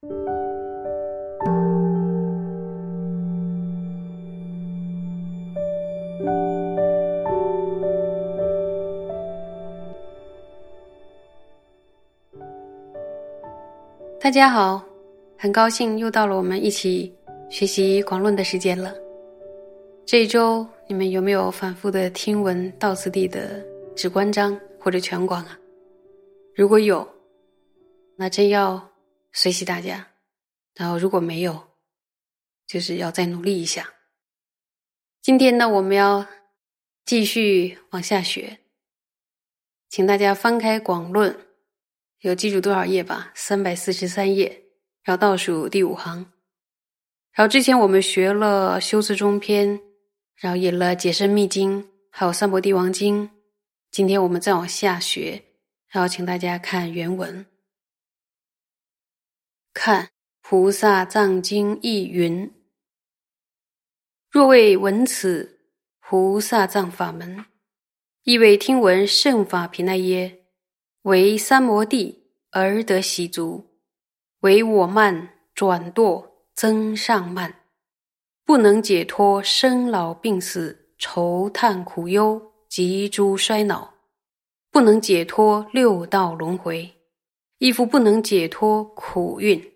大家好，很高兴又到了我们一起学习广论的时间了。这一周你们有没有反复的听闻道次第的止观章或者全广啊？如果有，那真要随喜大家；然后如果没有，就是要再努力一下。今天呢，我们要继续往下学，请大家翻开广论，有记住多少页吧？三百四十三页，然后倒数第五行。然后之前我们学了修辞中篇。然后引了《解深密经》，还有《三摩地王经》。今天我们再往下学，然后请大家看原文。看《菩萨藏经》译云：若未闻此菩萨藏法门，亦未听闻圣法皮奈耶，为三摩地而得喜足，为我慢转堕增上慢。不能解脱生老病死愁叹苦忧及诸衰恼，不能解脱六道轮回，亦复不能解脱苦运。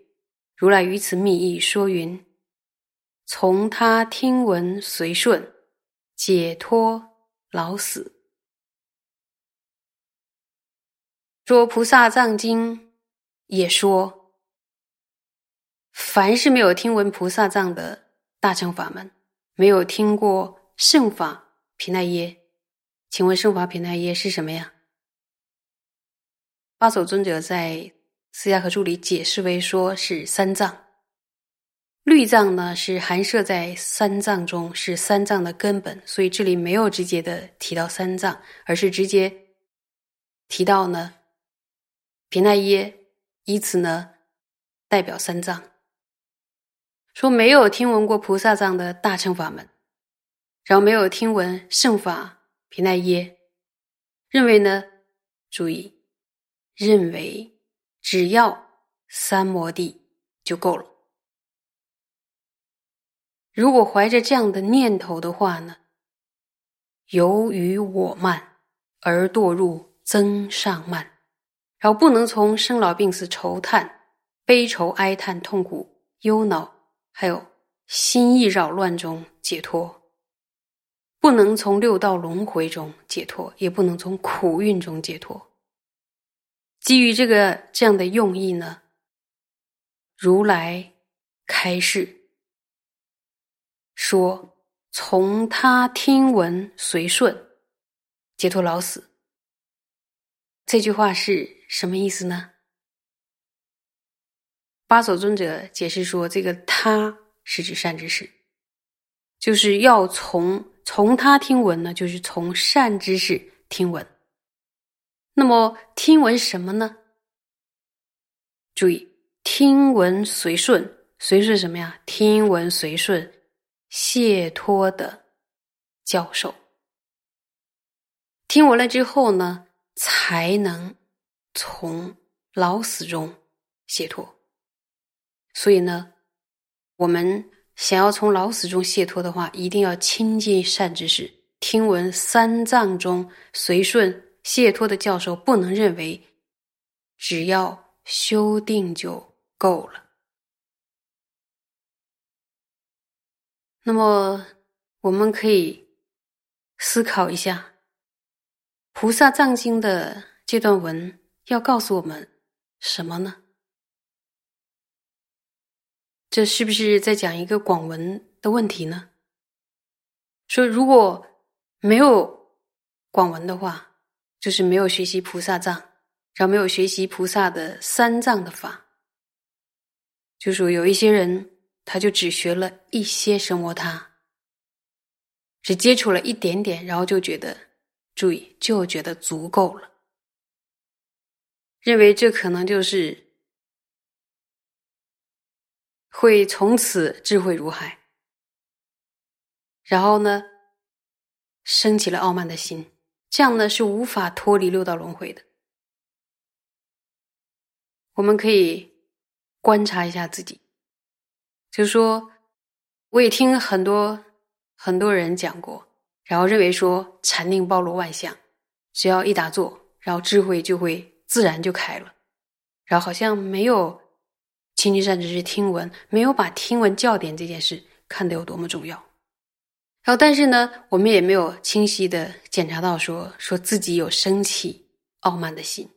如来于此密意说云：从他听闻随顺，解脱老死。说菩萨藏经也说，凡是没有听闻菩萨藏的。大乘法门没有听过圣法皮奈耶，请问圣法皮奈耶是什么呀？八首尊者在《四迦和注》里解释为说是三藏，律藏呢是含摄在三藏中，是三藏的根本，所以这里没有直接的提到三藏，而是直接提到呢皮奈耶，以此呢代表三藏。说没有听闻过菩萨藏的大乘法门，然后没有听闻圣法皮奈耶，认为呢？注意，认为只要三摩地就够了。如果怀着这样的念头的话呢，由于我慢而堕入增上慢，然后不能从生老病死愁叹、悲愁哀叹、痛苦忧恼。还有心意扰乱中解脱，不能从六道轮回中解脱，也不能从苦运中解脱。基于这个这样的用意呢，如来开示说：“从他听闻随顺，解脱老死。”这句话是什么意思呢？八首尊者解释说：“这个他是指善知识，就是要从从他听闻呢，就是从善知识听闻。那么听闻什么呢？注意，听闻随顺，随顺什么呀？听闻随顺，解脱的教授。听闻了之后呢，才能从老死中解脱。”所以呢，我们想要从老死中解脱的话，一定要亲近善知识，听闻三藏中随顺谢托的教授，不能认为只要修定就够了。那么，我们可以思考一下，《菩萨藏经》的这段文要告诉我们什么呢？这是不是在讲一个广文的问题呢？说如果没有广文的话，就是没有学习菩萨藏，然后没有学习菩萨的三藏的法，就说有一些人他就只学了一些声摩他，只接触了一点点，然后就觉得注意就觉得足够了，认为这可能就是。会从此智慧如海，然后呢，升起了傲慢的心，这样呢是无法脱离六道轮回的。我们可以观察一下自己。就是说，我也听很多很多人讲过，然后认为说禅定包罗万象，只要一打坐，然后智慧就会自然就开了，然后好像没有清净善知识听闻，没有把听闻教典这件事看得有多么重要。然后，但是呢，我们也没有清晰的检查到说说自己有升起傲慢的心，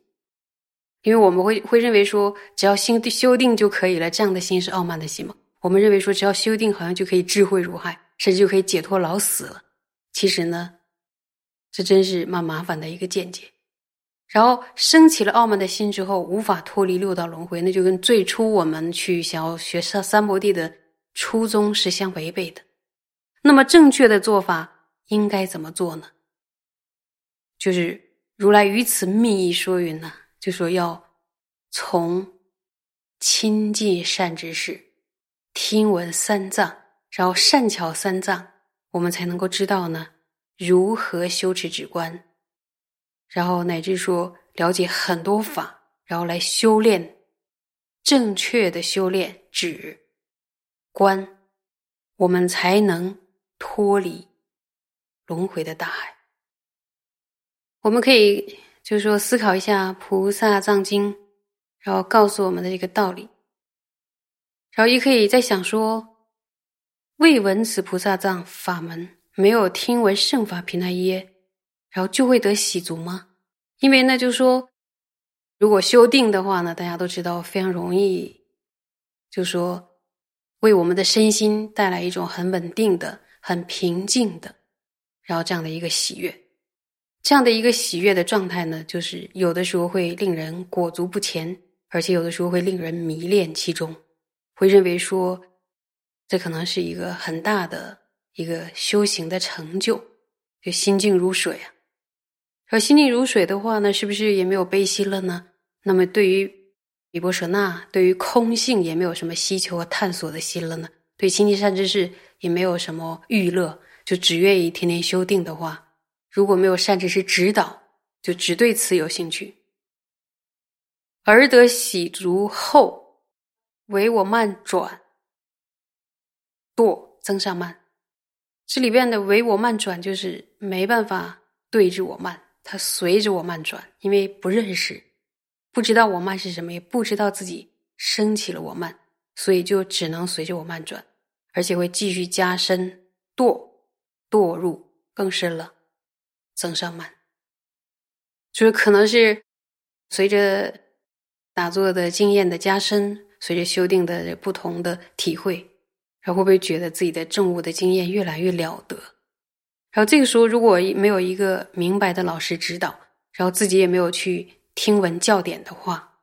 因为我们会会认为说，只要心修定就可以了，这样的心是傲慢的心吗？我们认为说，只要修定，好像就可以智慧如海，甚至就可以解脱老死了。其实呢，这真是蛮麻烦的一个见解。然后升起了傲慢的心之后，无法脱离六道轮回，那就跟最初我们去想要学三三摩地的初衷是相违背的。那么正确的做法应该怎么做呢？就是如来于此密意说云呢，就说要从亲近善知识。听闻三藏，然后善巧三藏，我们才能够知道呢，如何修持止观，然后乃至说了解很多法，然后来修炼正确的修炼止观，我们才能脱离轮回的大海。我们可以就是说思考一下《菩萨藏经》，然后告诉我们的一个道理。然后也可以再想说，未闻此菩萨藏法门，没有听闻圣法平那耶，然后就会得喜足吗？因为那就是说，如果修定的话呢，大家都知道非常容易，就说为我们的身心带来一种很稳定的、很平静的，然后这样的一个喜悦，这样的一个喜悦的状态呢，就是有的时候会令人裹足不前，而且有的时候会令人迷恋其中。会认为说，这可能是一个很大的一个修行的成就，就心静如水啊。说心静如水的话呢，是不是也没有悲心了呢？那么对于比波舍那，对于空性也没有什么希求和探索的心了呢？对清净善知识也没有什么欲乐，就只愿意天天修定的话，如果没有善知识指导，就只对此有兴趣，而得喜足后。唯我慢转，堕增上慢。这里边的唯我慢转，就是没办法对着我慢，它随着我慢转，因为不认识，不知道我慢是什么，也不知道自己升起了我慢，所以就只能随着我慢转，而且会继续加深堕，堕入更深了，增上慢。就是可能是随着打坐的经验的加深。随着修订的不同的体会，然后会不会觉得自己的证悟的经验越来越了得？然后这个时候，如果没有一个明白的老师指导，然后自己也没有去听闻教典的话，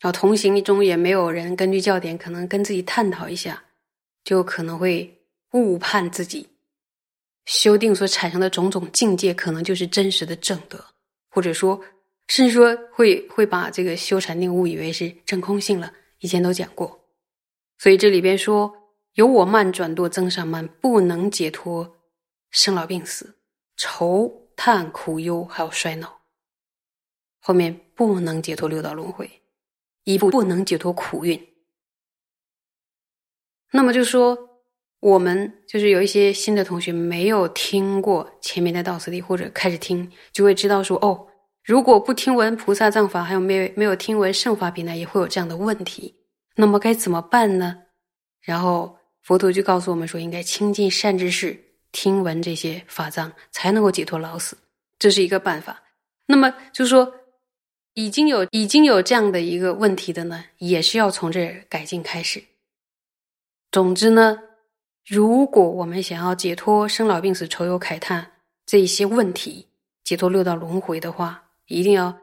然后同行中也没有人根据教典可能跟自己探讨一下，就可能会误判自己修订所产生的种种境界，可能就是真实的正德，或者说，甚至说会会把这个修禅定误以为是真空性了。以前都讲过，所以这里边说由我慢转堕增上慢，不能解脱生老病死、愁叹苦忧，还有衰老。后面不能解脱六道轮回，一步不能解脱苦运。那么就说我们就是有一些新的同学没有听过前面的道次第，或者开始听，就会知道说哦。如果不听闻菩萨藏法，还有没有没有听闻圣法品呢，也会有这样的问题。那么该怎么办呢？然后佛陀就告诉我们说，应该亲近善知识，听闻这些法藏，才能够解脱老死，这是一个办法。那么就说，已经有已经有这样的一个问题的呢，也是要从这改进开始。总之呢，如果我们想要解脱生老病死、愁忧慨叹这一些问题，解脱六道轮回的话，一定要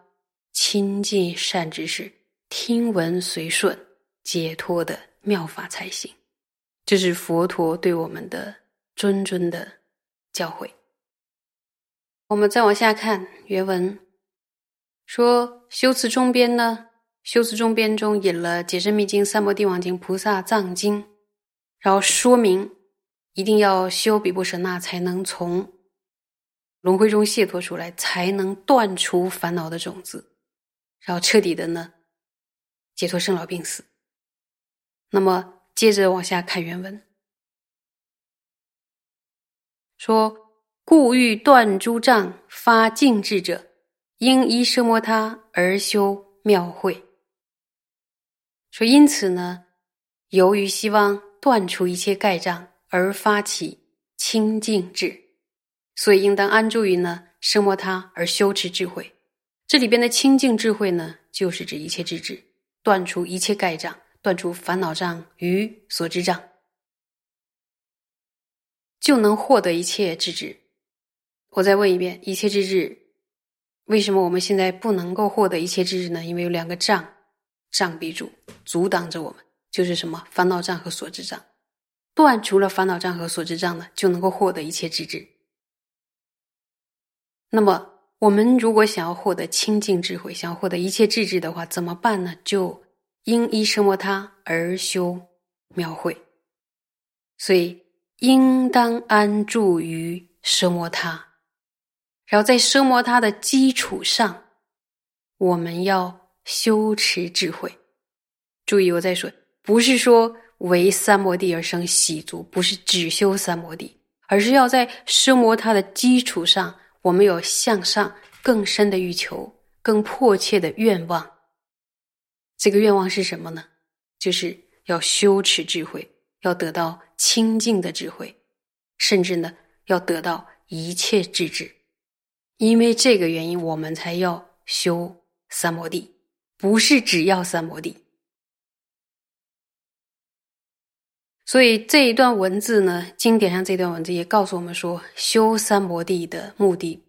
亲近善知识，听闻随顺，解脱的妙法才行。这是佛陀对我们的谆谆的教诲。我们再往下看原文，说修辞中边呢，修辞中边中引了《解深密经》《三摩地王经》《菩萨藏经》，然后说明一定要修比波舍那，才能从。轮回中解脱出来，才能断除烦恼的种子，然后彻底的呢解脱生老病死。那么接着往下看原文，说：“故欲断诸障，发净智者，应依奢摩他而修妙慧。”说因此呢，由于希望断除一切盖障而发起清净智，所以应当安住于呢生摩他而修持智慧。这里边的清净智慧呢，就是指一切智智，断除一切盖障，断除烦恼障与所知障，就能获得一切智智。我再问一遍：一切智智，为什么我们现在不能够获得一切智智呢？因为有两个障。障逼住，阻挡着我们，就是什么烦恼障和所知障。断除了烦恼障和所知障呢，就能够获得一切智智。那么，我们如果想要获得清净智慧，想要获得一切智智的话，怎么办呢？就应依奢摩他而修妙慧。所以，应当安住于奢摩他，然后在奢摩他的基础上，我们要。修持智慧，注意我再说，不是说为三摩地而生喜足，不是只修三摩地，而是要在奢摩他的基础上，我们有向上更深的欲求，更迫切的愿望。这个愿望是什么呢？就是要修持智慧，要得到清净的智慧，甚至呢，要得到一切智智。因为这个原因，我们才要修三摩地。不是只要三摩地，所以这一段文字呢，经典上这段文字也告诉我们说，修三摩地的目的，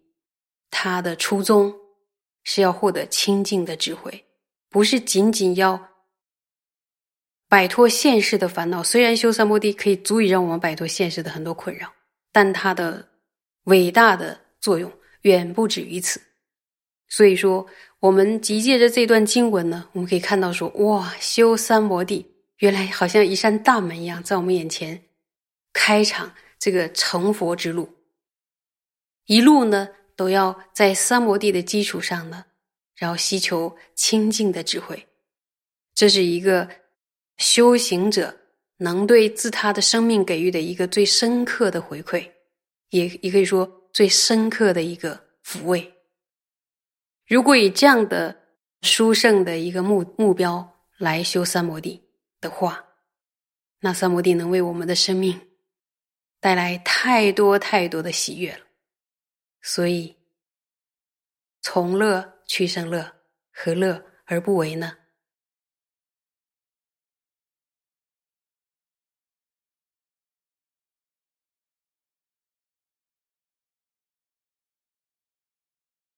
它的初衷是要获得清净的智慧，不是仅仅要摆脱现世的烦恼。虽然修三摩地可以足以让我们摆脱现实的很多困扰，但它的伟大的作用远不止于此。所以说。我们集借着这段经文呢，我们可以看到说，哇，修三摩地，原来好像一扇大门一样，在我们眼前开场这个成佛之路。一路呢，都要在三摩地的基础上呢，然后希求清净的智慧。这是一个修行者能对自他的生命给予的一个最深刻的回馈，也也可以说最深刻的一个抚慰。如果以这样的殊胜的一个目目标来修三摩地的话，那三摩地能为我们的生命带来太多太多的喜悦了。所以，从乐去生乐，何乐而不为呢？